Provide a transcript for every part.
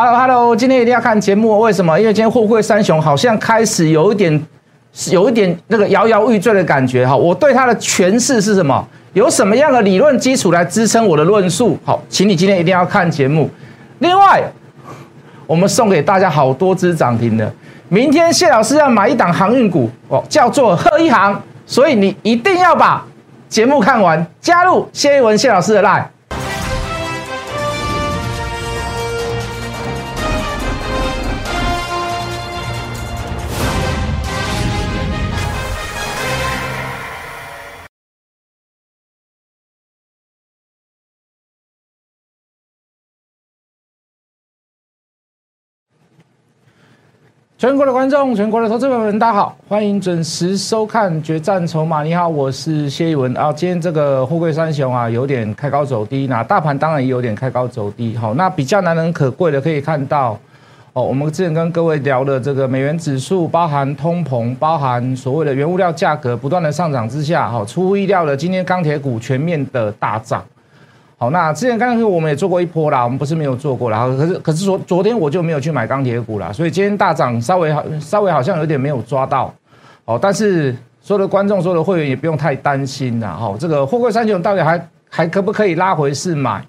Hello Hello，今天一定要看节目，为什么？因为今天货柜三雄好像开始有一点，有一点那个摇摇欲坠的感觉哈。我对它的诠释是什么？有什么样的理论基础来支撑我的论述？好，请你今天一定要看节目。另外，我们送给大家好多只涨停的。明天谢老师要买一档航运股哦，叫做贺一航，所以你一定要把节目看完，加入谢一文谢老师的 line。全国的观众，全国的投资朋友们，大家好，欢迎准时收看《决战筹码》。你好，我是谢一文啊。今天这个货柜三雄啊，有点开高走低，那大盘当然也有点开高走低。好，那比较难能可贵的，可以看到哦，我们之前跟各位聊的这个美元指数，包含通膨，包含所谓的原物料价格不断的上涨之下，好，出乎意料的，今天钢铁股全面的大涨。好，那之前刚刚我们也做过一波啦，我们不是没有做过啦，可是可是昨昨天我就没有去买钢铁股啦，所以今天大涨稍微好稍微好像有点没有抓到，哦，但是所有的观众、所有的会员也不用太担心啦，哈，这个货柜三雄到底还还可不可以拉回市买？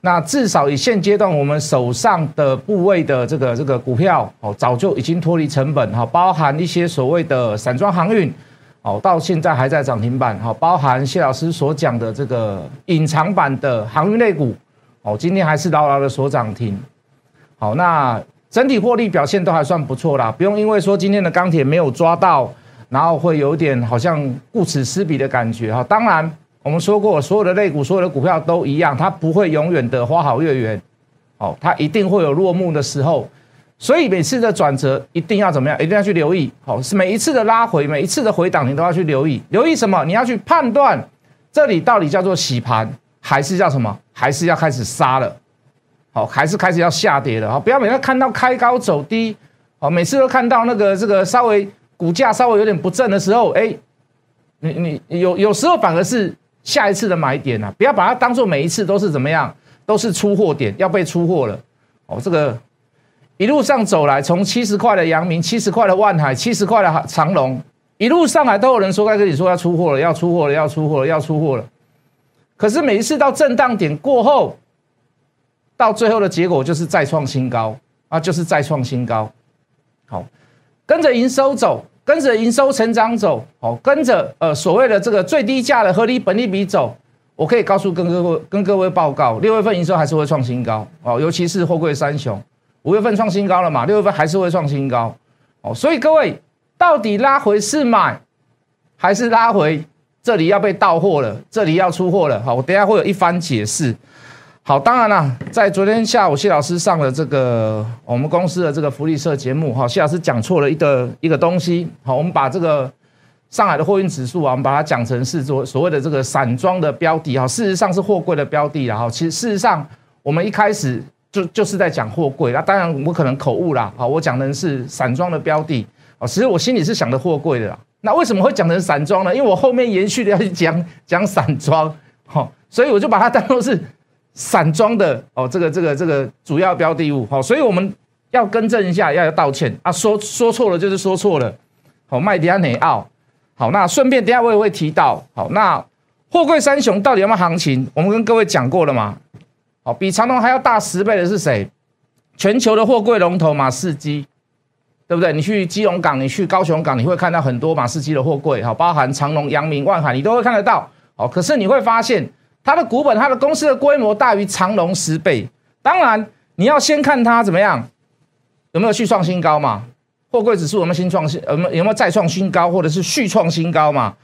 那至少以现阶段我们手上的部位的这个这个股票，哦，早就已经脱离成本，哈，包含一些所谓的散装航运。哦，到现在还在涨停板，好，包含谢老师所讲的这个隐藏版的航运类股，哦，今天还是牢牢的锁涨停。好，那整体获利表现都还算不错啦，不用因为说今天的钢铁没有抓到，然后会有点好像顾此失彼的感觉哈。当然，我们说过，所有的类股，所有的股票都一样，它不会永远的花好月圆，哦，它一定会有落幕的时候。所以每次的转折一定要怎么样？一定要去留意，好，是每一次的拉回，每一次的回档，你都要去留意。留意什么？你要去判断这里到底叫做洗盘，还是叫什么？还是要开始杀了？好，还是开始要下跌了？好，不要每次看到开高走低，好，每次都看到那个这个稍微股价稍微有点不正的时候，哎，你你有有时候反而是下一次的买点啊！不要把它当做每一次都是怎么样，都是出货点，要被出货了。哦，这个。一路上走来，从七十块的阳明，七十块的万海，七十块的长隆，一路上来都有人说该跟你说要出货了，要出货了，要出货了，要出货了。可是每一次到震荡点过后，到最后的结果就是再创新高啊，就是再创新高。好，跟着营收走，跟着营收成长走，好，跟着呃所谓的这个最低价的合理本利比走，我可以告诉跟各位跟各位报告，六月份营收还是会创新高哦，尤其是货柜三雄。五月份创新高了嘛？六月份还是会创新高哦，所以各位到底拉回是买还是拉回？这里要被到货了，这里要出货了。好，我等下会有一番解释。好，当然了，在昨天下午谢老师上了这个我们公司的这个福利社节目，哈，谢老师讲错了一个一个东西。好，我们把这个上海的货运指数啊，我们把它讲成是所所谓的这个散装的标的，哈，事实上是货柜的标的，然后其实事实上我们一开始。就就是在讲货柜，那当然我可能口误啦，好，我讲的是散装的标的，哦，其实我心里是想的货柜的啦。那为什么会讲成散装呢？因为我后面延续的要去讲讲散装，好，所以我就把它当做是散装的哦，这个这个这个主要标的物，好，所以我们要更正一下，要要道歉啊，说说错了就是说错了，好，麦迪亚内奥，好，那顺便等下我也会提到，好，那货柜三雄到底有没有行情？我们跟各位讲过了嘛？好，比长隆还要大十倍的是谁？全球的货柜龙头马士基，对不对？你去基隆港，你去高雄港，你会看到很多马士基的货柜，好，包含长隆、阳明、万海，你都会看得到。好，可是你会发现，它的股本、它的公司的规模大于长隆十倍。当然，你要先看它怎么样，有没有续创新高嘛？货柜指数有没有新创新？有没有有没有再创新高，或者是续创新高嘛？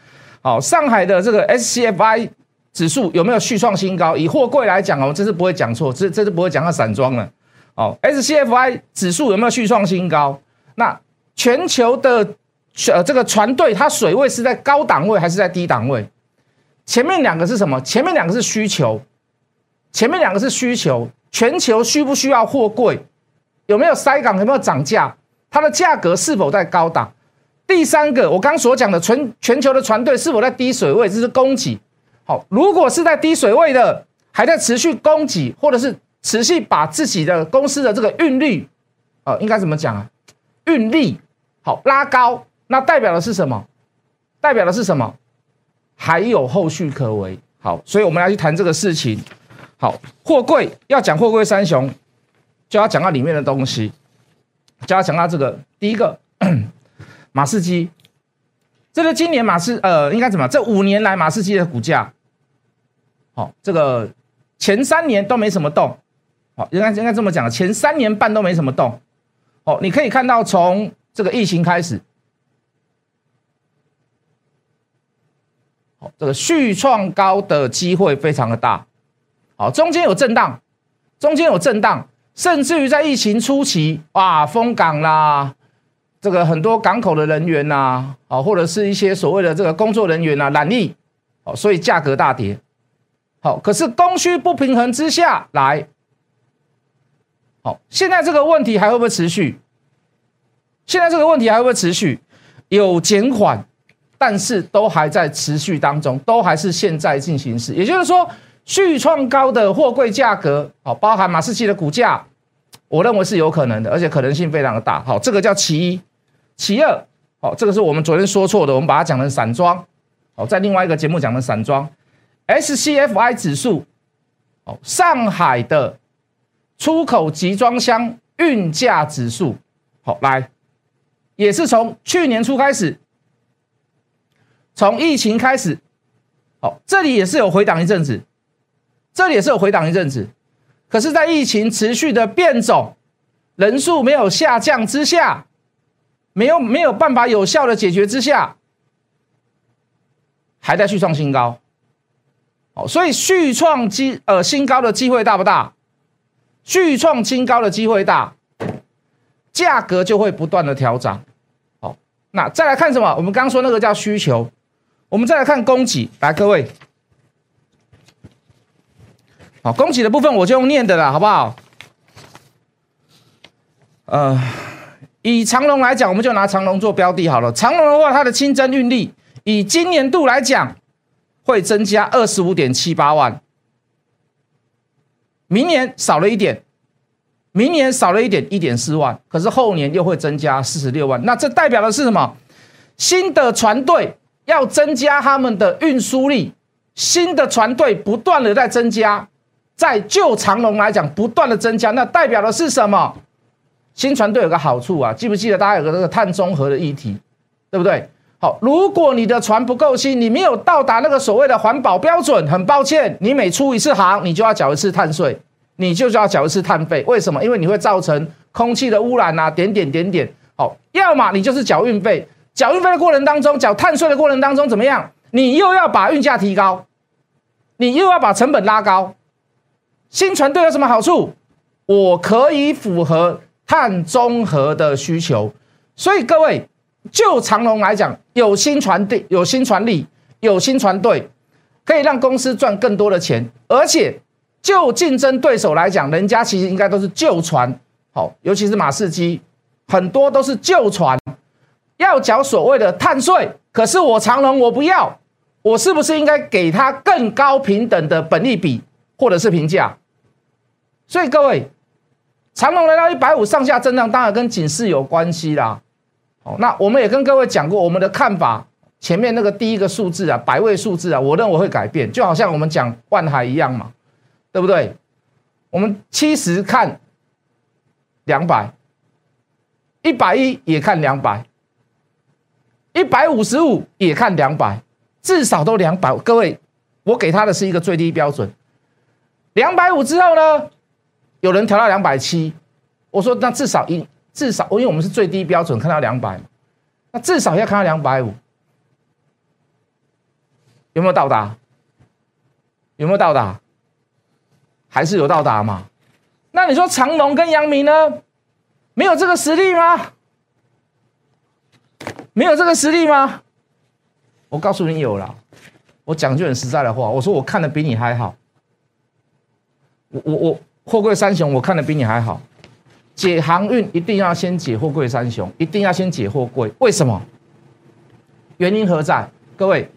好，上海的这个 SCFI。指数有没有续创新高？以货柜来讲哦，这是不会讲错，这这是不会讲到散装了。哦，SCFI 指数有没有续创新高？那全球的呃这个船队，它水位是在高档位还是在低档位？前面两个是什么？前面两个是需求，前面两个是需求。全球需不需要货柜？有没有塞港？有没有涨价？它的价格是否在高档？第三个，我刚所讲的全全球的船队是否在低水位？这是供给。好，如果是在低水位的，还在持续供给，或者是持续把自己的公司的这个运率，呃，应该怎么讲啊？运力好拉高，那代表的是什么？代表的是什么？还有后续可为。好，所以我们来去谈这个事情。好，货柜要讲货柜三雄，就要讲到里面的东西，就要讲到这个第一个 马士基。这个今年马士呃，应该怎么？这五年来马士基的股价，好，这个前三年都没什么动，好，应该应该这么讲，前三年半都没什么动。哦，你可以看到从这个疫情开始，好，这个续创高的机会非常的大。好，中间有震荡，中间有震荡，甚至于在疫情初期，哇，封港啦。这个很多港口的人员呐，啊，或者是一些所谓的这个工作人员呐，染疫，哦，所以价格大跌。好，可是供需不平衡之下来，好，现在这个问题还会不会持续？现在这个问题还会不会持续？有减缓，但是都还在持续当中，都还是现在进行时。也就是说，续创高的货柜价格，好，包含马士基的股价，我认为是有可能的，而且可能性非常的大。好，这个叫其一。其二，好，这个是我们昨天说错的，我们把它讲成散装，好，在另外一个节目讲的散装，SCFI 指数，哦，上海的出口集装箱运价指数，好，来，也是从去年初开始，从疫情开始，好，这里也是有回档一阵子，这里也是有回档一阵子，可是，在疫情持续的变种，人数没有下降之下。没有没有办法有效的解决之下，还在续创新高，哦，所以续创机呃新高的机会大不大？续创新高的机会大，价格就会不断的调涨，好，那再来看什么？我们刚刚说那个叫需求，我们再来看供给，来各位，好，供给的部分我就用念的了，好不好？呃。以长龙来讲，我们就拿长龙做标的好了。长龙的话，它的清增运力以今年度来讲，会增加二十五点七八万，明年少了一点，明年少了一点一点四万，可是后年又会增加四十六万。那这代表的是什么？新的船队要增加他们的运输力，新的船队不断的在增加，在旧长龙来讲不断的增加，那代表的是什么？新船队有个好处啊，记不记得大家有个那个碳中和的议题，对不对？好，如果你的船不够新，你没有到达那个所谓的环保标准，很抱歉，你每出一次航，你就要缴一次碳税，你就要缴一次碳费。为什么？因为你会造成空气的污染啊，点点点点。好，要么你就是缴运费，缴运费的过程当中，缴碳税的过程当中怎么样？你又要把运价提高，你又要把成本拉高。新船队有什么好处？我可以符合。碳中和的需求，所以各位就长隆来讲，有新船队、有新船力、有新船队，可以让公司赚更多的钱。而且就竞争对手来讲，人家其实应该都是旧船，好，尤其是马士基，很多都是旧船，要缴所谓的碳税。可是我长隆我不要，我是不是应该给他更高平等的本利比或者是评价？所以各位。长隆来到一百五上下震荡，当然跟警示有关系啦。哦，那我们也跟各位讲过我们的看法，前面那个第一个数字啊，百位数字啊，我认为会改变，就好像我们讲万海一样嘛，对不对？我们七十看两百，一百一也看两百，一百五十五也看两百，至少都两百。各位，我给他的是一个最低标准，两百五之后呢？有人调到两百七，我说那至少一至少，因为我们是最低标准，看到两百嘛，那至少要看到两百五，有没有到达？有没有到达？还是有到达嘛？那你说长隆跟阳明呢？没有这个实力吗？没有这个实力吗？我告诉你有了，我讲句很实在的话，我说我看的比你还好，我我我。货柜三雄，我看的比你还好。解航运一定要先解货柜三雄，一定要先解货柜。为什么？原因何在？各位，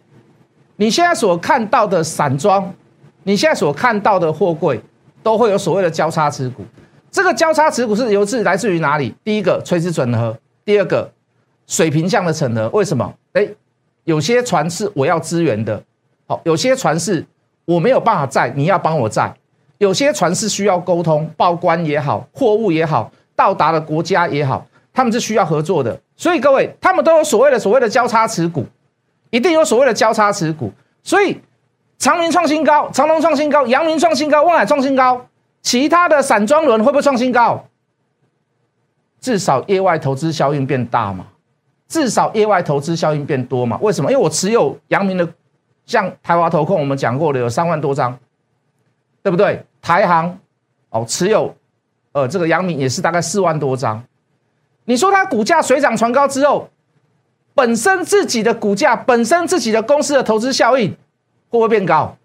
你现在所看到的散装，你现在所看到的货柜，都会有所谓的交叉持股。这个交叉持股是由自来自于哪里？第一个垂直整合，第二个水平向的整合。为什么？哎，有些船是我要支援的，好，有些船是我没有办法载，你要帮我载。有些船是需要沟通，报关也好，货物也好，到达的国家也好，他们是需要合作的。所以各位，他们都有所谓的所谓的交叉持股，一定有所谓的交叉持股。所以。长明创新高，长隆创新高，阳明创新高，万海创新高，其他的散装轮会不会创新高？至少业外投资效应变大嘛，至少业外投资效应变多嘛？为什么？因为我持有阳明的，像台华投控，我们讲过的有三万多张，对不对？台行哦，持有呃这个阳明也是大概四万多张。你说它股价水涨船高之后，本身自己的股价，本身自己的公司的投资效益。会不会变高？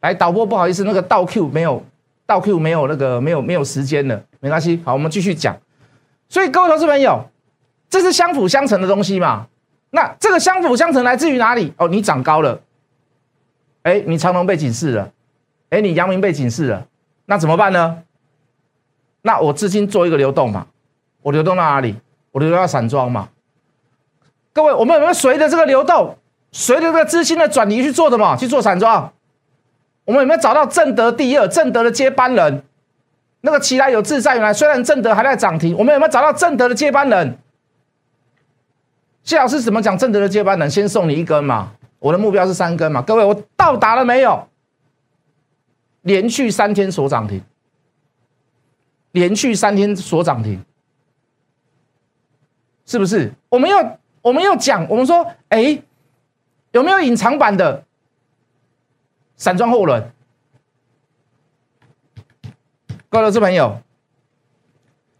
来，导播不好意思，那个倒 Q 没有，倒 Q 没有那个没有没有时间了，没关系。好，我们继续讲。所以各位投资朋友，这是相辅相成的东西嘛？那这个相辅相成来自于哪里？哦，你长高了，哎，你长隆被警示了，哎，你阳明被警示了，那怎么办呢？那我资金做一个流动嘛，我流动到哪里？我流动到散装嘛。各位，我们有没有随着这个流动？随着这个资金的转移去做的嘛，去做散装。我们有没有找到正德第二、正德的接班人？那个奇来有自在原来虽然正德还在涨停，我们有没有找到正德的接班人？谢老师怎么讲正德的接班人？先送你一根嘛，我的目标是三根嘛。各位，我到达了没有？连续三天锁涨停，连续三天锁涨停，是不是？我们要我们要讲，我们说，哎。有没有隐藏版的散装货轮？各位投资朋友，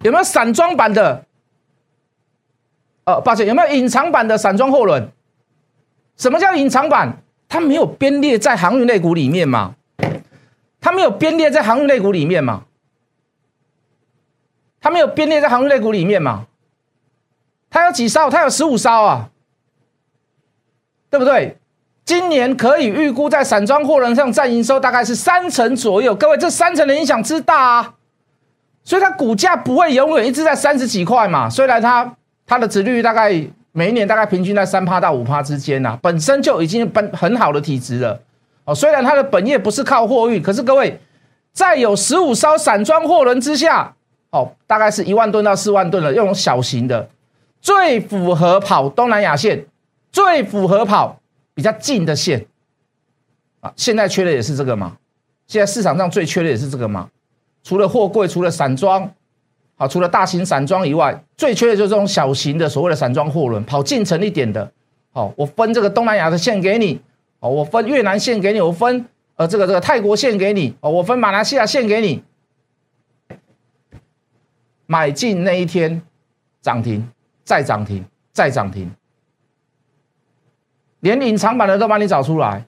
有没有散装版的？呃，抱歉，有没有隐藏版的散装货轮？什么叫隐藏版？它没有编列在航运类股里面嘛？它没有编列在航运类股里面嘛？它没有编列在航运类股里面嘛？它有几艘？它有十五艘啊！对不对？今年可以预估在散装货轮上占营收大概是三成左右。各位，这三成的影响之大啊！所以它股价不会永远一直在三十几块嘛。虽然它它的值率大概每一年大概平均在三趴到五趴之间呐，本身就已经本很好的体质了。哦，虽然它的本业不是靠货运，可是各位在有十五艘散装货轮之下，哦，大概是一万吨到四万吨的，用小型的，最符合跑东南亚线。最符合跑比较近的线啊，现在缺的也是这个嘛？现在市场上最缺的也是这个嘛？除了货柜，除了散装，好，除了大型散装以外，最缺的就是这种小型的所谓的散装货轮，跑近程一点的。好，我分这个东南亚的线给你，我分越南线给你，我分呃这个这个泰国线给你，哦，我分马来西亚线给你。买进那一天涨停，再涨停，再涨停。连隐藏版的都帮你找出来，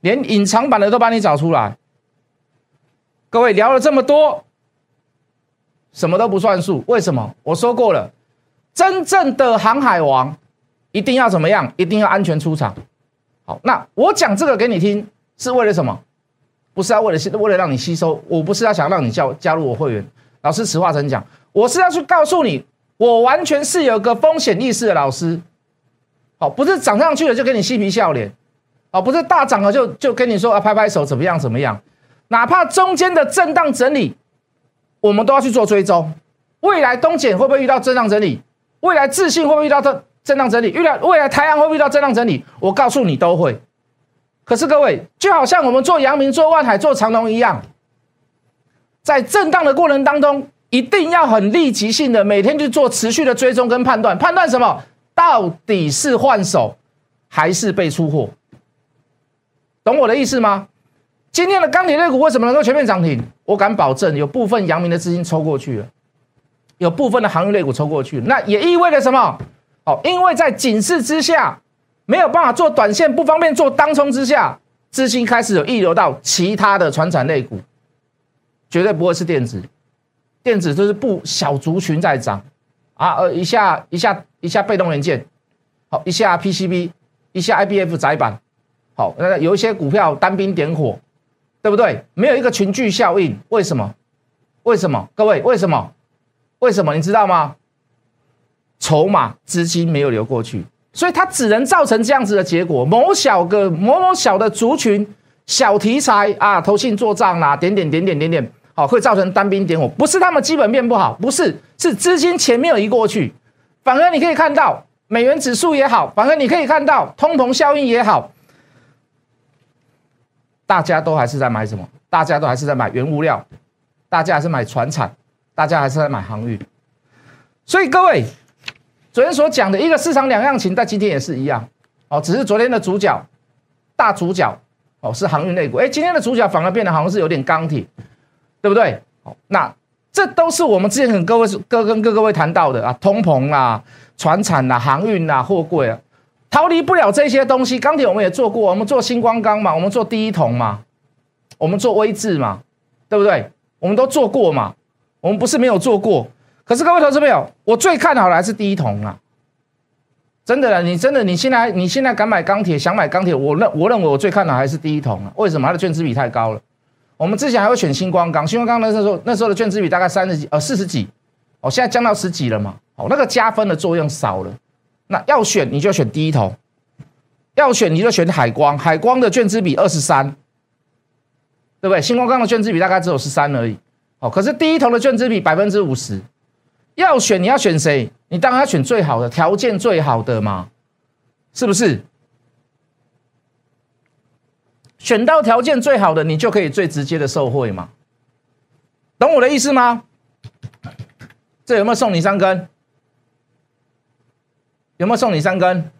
连隐藏版的都帮你找出来。各位聊了这么多，什么都不算数。为什么？我说过了，真正的航海王一定要怎么样？一定要安全出场。好，那我讲这个给你听，是为了什么？不是要为了吸，为了让你吸收。我不是要想让你加加入我会员。老师，实话真讲，我是要去告诉你，我完全是有个风险意识的老师。好，不是涨上去了就给你嬉皮笑脸，哦，不是大涨了就就跟你说啊拍拍手怎么样怎么样，哪怕中间的震荡整理，我们都要去做追踪。未来东碱会不会遇到震荡整理？未来自信会不会遇到震震荡整理？遇到未来太阳会不会遇到震荡整理？我告诉你都会。可是各位，就好像我们做阳明、做万海、做长隆一样，在震荡的过程当中，一定要很立即性的每天去做持续的追踪跟判断，判断什么？到底是换手还是被出货？懂我的意思吗？今天的钢铁类股为什么能够全面涨停？我敢保证，有部分阳明的资金抽过去了，有部分的航运类股抽过去，那也意味着什么？哦，因为在警示之下，没有办法做短线，不方便做当冲之下，资金开始有溢流到其他的传产类股，绝对不会是电子，电子就是不小族群在涨。啊，呃，一下一下一下被动元件，好，一下 PCB，一下 IBF 窄板，好，那有一些股票单兵点火，对不对？没有一个群聚效应，为什么？为什么？各位，为什么？为什么？你知道吗？筹码资金没有流过去，所以它只能造成这样子的结果。某小个某某小的族群、小题材啊，投信做账啦，点点点点点点，好，会造成单兵点火。不是他们基本面不好，不是，是资金钱没有移过去。反而你可以看到美元指数也好，反而你可以看到通膨效应也好，大家都还是在买什么？大家都还是在买原物料，大家还是买船产，大家还是在买航运。所以各位，昨天所讲的一个市场两样情，在今天也是一样哦，只是昨天的主角大主角哦是航运类股，哎，今天的主角反而变得好像是有点钢铁，对不对？好，那。这都是我们之前跟各位各跟各各位谈到的啊，通膨啊、船产啊、航运啊、货柜啊，逃离不了这些东西。钢铁我们也做过，我们做星光钢嘛，我们做第一铜嘛，我们做微智嘛，对不对？我们都做过嘛，我们不是没有做过。可是各位投资朋友，我最看好的还是第一桶啊！真的啦，你真的你现在你现在敢买钢铁，想买钢铁，我认我认为我最看好还是第一桶啊。为什么？它的卷资比太高了。我们之前还会选星光钢，星光钢那时候那时候的卷资比大概三十几，呃四十几，哦现在降到十几了嘛，哦那个加分的作用少了。那要选你就选第一桶，要选你就选海光，海光的卷资比二十三，对不对？星光钢的卷资比大概只有十三而已，哦可是第一桶的卷资比百分之五十。要选你要选谁？你当然要选最好的，条件最好的嘛，是不是？选到条件最好的，你就可以最直接的受贿嘛？懂我的意思吗？这有没有送你三根？有没有送你三根？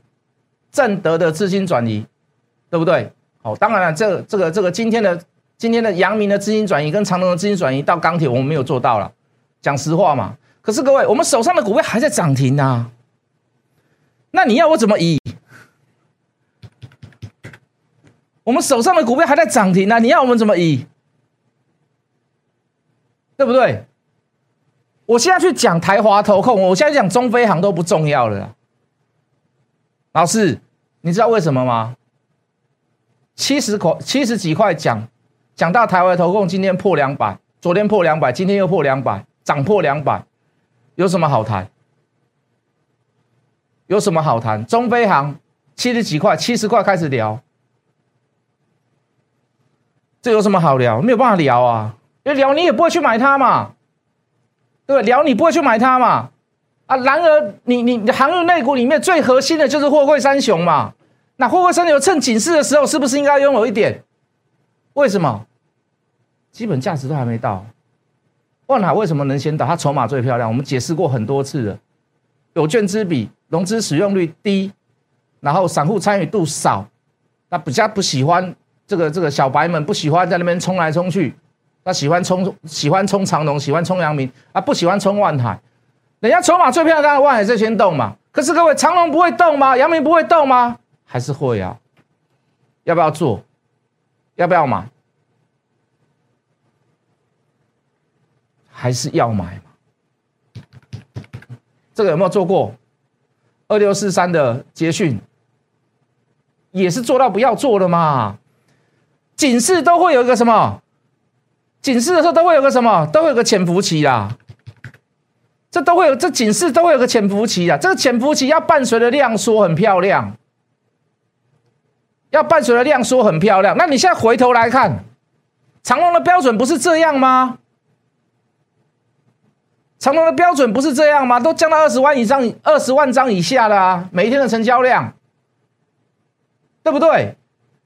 正德的资金转移，对不对？好，当然了，这这个这个今天的今天的阳明的资金转移跟长隆的资金转移到钢铁，我们没有做到了，讲实话嘛。可是各位，我们手上的股票还在涨停啊，那你要我怎么移？我们手上的股票还在涨停呢，你要我们怎么移？对不对？我现在去讲台华投控，我现在讲中飞航都不重要了。老师，你知道为什么吗？七十块、七十几块讲讲到台湾投控，今天破两百，昨天破两百，今天又破两百，涨破两百，有什么好谈？有什么好谈？中飞航七十几块，七十块开始聊。这有什么好聊？没有办法聊啊，因为聊你也不会去买它嘛，对吧？聊你不会去买它嘛，啊，然而你你航运内股里面最核心的就是货柜三雄嘛，那货柜三雄趁警示的时候，是不是应该拥有一点？为什么？基本价值都还没到，万海为什么能先到？它筹码最漂亮，我们解释过很多次了，有券之比，融资使用率低，然后散户参与度少，那比较不喜欢。这个这个小白们不喜欢在那边冲来冲去，他喜欢冲喜欢冲长龙，喜欢冲阳明啊，不喜欢冲万海。人家筹码最漂亮，万海最先动嘛。可是各位，长龙不会动吗？阳明不会动吗？还是会啊？要不要做？要不要买？还是要买嘛？这个有没有做过？二六四三的捷讯也是做到不要做了嘛？警示都会有一个什么？警示的时候都会有个什么？都会有个潜伏期啦。这都会有，这警示都会有个潜伏期啊。这个潜伏期要伴随着量缩，很漂亮。要伴随着量缩，很漂亮。那你现在回头来看，长龙的标准不是这样吗？长龙的标准不是这样吗？都降到二十万以上，二十万张以下了啊！每一天的成交量，对不对？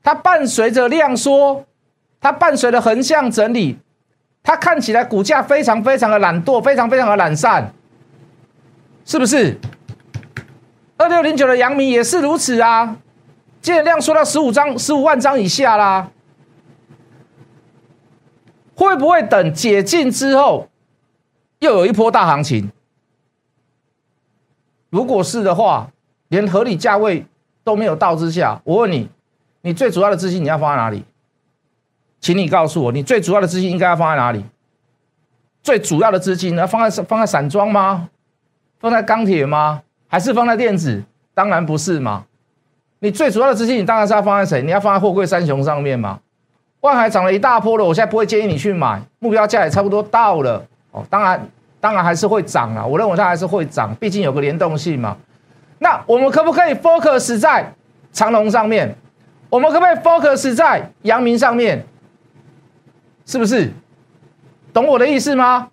它伴随着量缩，它伴随着横向整理，它看起来股价非常非常的懒惰，非常非常的懒散，是不是？二六零九的阳明也是如此啊，今天量缩到十五张、十五万张以下啦，会不会等解禁之后又有一波大行情？如果是的话，连合理价位都没有到之下，我问你。你最主要的资金你要放在哪里？请你告诉我，你最主要的资金应该要放在哪里？最主要的资金要放在放在散装吗？放在钢铁吗？还是放在电子？当然不是嘛！你最主要的资金，你当然是要放在谁？你要放在货柜三雄上面嘛？万海涨了一大波了，我现在不会建议你去买，目标价也差不多到了哦。当然，当然还是会涨啊，我认为它还是会涨，毕竟有个联动性嘛。那我们可不可以 focus 在长隆上面？我们可不可以 focus 在阳明上面？是不是？懂我的意思吗？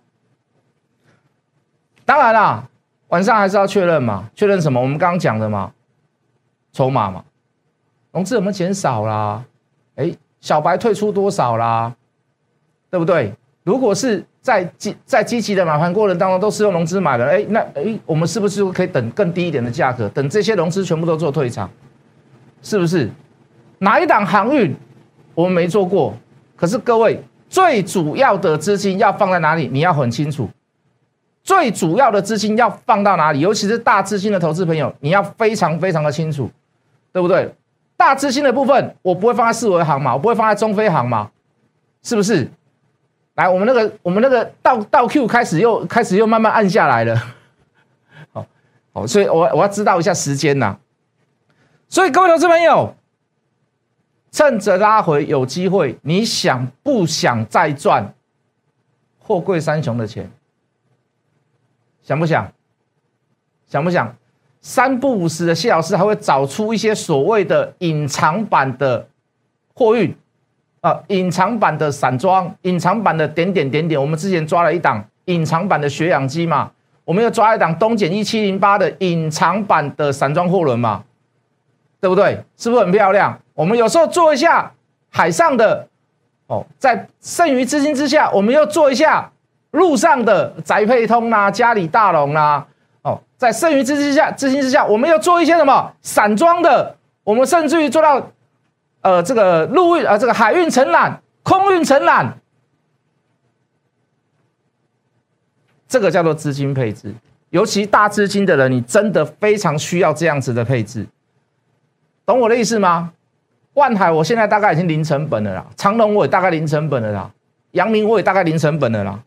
当然啦，晚上还是要确认嘛，确认什么？我们刚刚讲的嘛，筹码嘛，融资有没有减少啦？哎，小白退出多少啦？对不对？如果是在积在积极的买盘过程当中都是用融资买的，哎，那哎，我们是不是可以等更低一点的价格？等这些融资全部都做退场，是不是？哪一档航运我们没做过？可是各位，最主要的资金要放在哪里？你要很清楚。最主要的资金要放到哪里？尤其是大资金的投资朋友，你要非常非常的清楚，对不对？大资金的部分，我不会放在四维行嘛，我不会放在中飞行嘛，是不是？来，我们那个我们那个倒倒 Q 开始又开始又慢慢按下来了，好，好，所以我我要知道一下时间呐。所以各位投资朋友，趁着拉回有机会，你想不想再赚货柜三雄的钱？想不想？想不想？三不五时的谢老师还会找出一些所谓的隐藏版的货运啊，隐藏版的散装，隐藏版的点点点点。我们之前抓了一档隐藏版的血氧机嘛，我们又抓一档东碱一七零八的隐藏版的散装货轮嘛，对不对？是不是很漂亮？我们有时候做一下海上的哦，在剩余资金之下，我们又做一下。路上的宅配通啦，嘉里大龙啦，哦，在剩余资金下，资金之下，我们要做一些什么散装的，我们甚至于做到，呃，这个陆运啊，这个海运承揽、空运承揽，这个叫做资金配置。尤其大资金的人，你真的非常需要这样子的配置，懂我的意思吗？万海，我现在大概已经零成本了啦，长隆我也大概零成本了啦，阳明我也大概零成本了啦。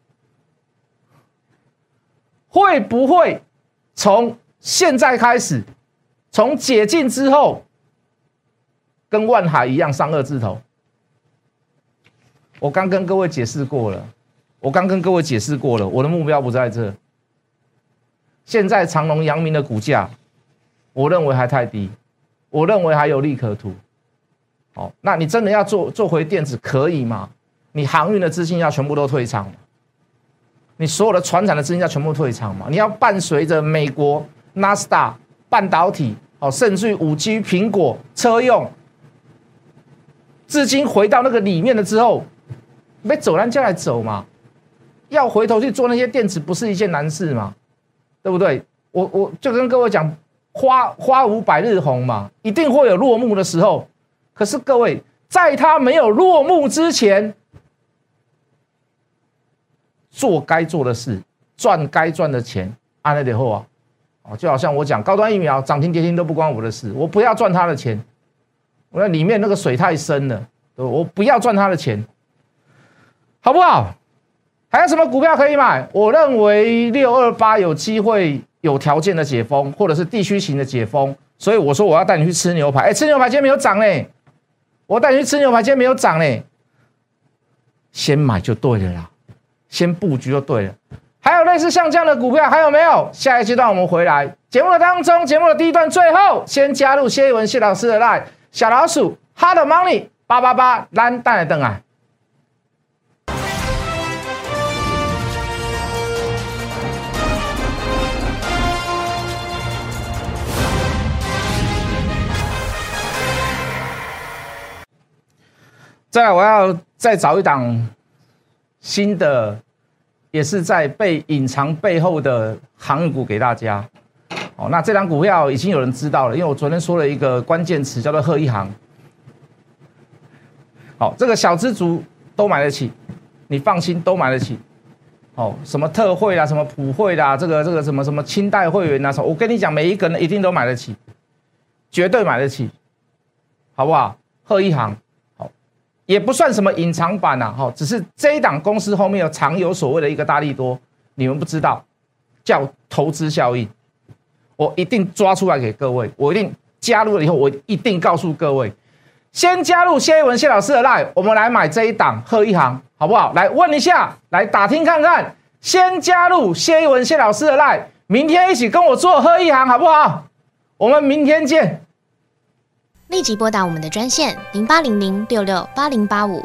会不会从现在开始，从解禁之后，跟万海一样上二字头？我刚跟各位解释过了，我刚跟各位解释过了，我的目标不在这。现在长隆、阳明的股价，我认为还太低，我认为还有利可图。哦，那你真的要做做回电子可以吗？你航运的资金要全部都退场。你所有的船产的资金要全部退场嘛？你要伴随着美国纳斯达半导体哦，甚至于五 G、苹果车用资金回到那个里面了之后，没走人就来走嘛？要回头去做那些电子，不是一件难事嘛？对不对？我我就跟各位讲，花花无百日红嘛，一定会有落幕的时候。可是各位，在它没有落幕之前。做该做的事，赚该赚的钱，安了点后啊，哦，就好像我讲高端疫苗涨停跌停都不关我的事，我不要赚他的钱，我那里面那个水太深了，我不要赚他的钱，好不好？还有什么股票可以买？我认为六二八有机会有条件的解封，或者是地区型的解封，所以我说我要带你去吃牛排，哎，吃牛排今天没有涨嘞，我带你去吃牛排今天没有涨嘞，先买就对了啦。先布局就对了，还有类似像这样的股票还有没有？下一阶段我们回来节目的当中，节目的第一段最后先加入谢一文谢老师的 line 小老鼠 hard money 八八八蓝带来等啊！再来，我要再找一档新的。也是在被隐藏背后的航运股给大家，哦，那这张股票已经有人知道了，因为我昨天说了一个关键词叫做贺一航，好，这个小资族都买得起，你放心都买得起，哦，什么特惠啊，什么普惠啦，这个这个什么什么清代会员啊，什么，我跟你讲，每一个人一定都买得起，绝对买得起，好不好？贺一航。也不算什么隐藏版啊，哈，只是这一档公司后面有常有所谓的一个大力多，你们不知道，叫投资效应，我一定抓出来给各位，我一定加入了以后，我一定告诉各位，先加入谢一文谢老师的 line，我们来买这一档贺一航，好不好？来问一下，来打听看看。先加入谢一文谢老师的 line，明天一起跟我做贺一航，好不好？我们明天见。立即拨打我们的专线零八零零六六八零八五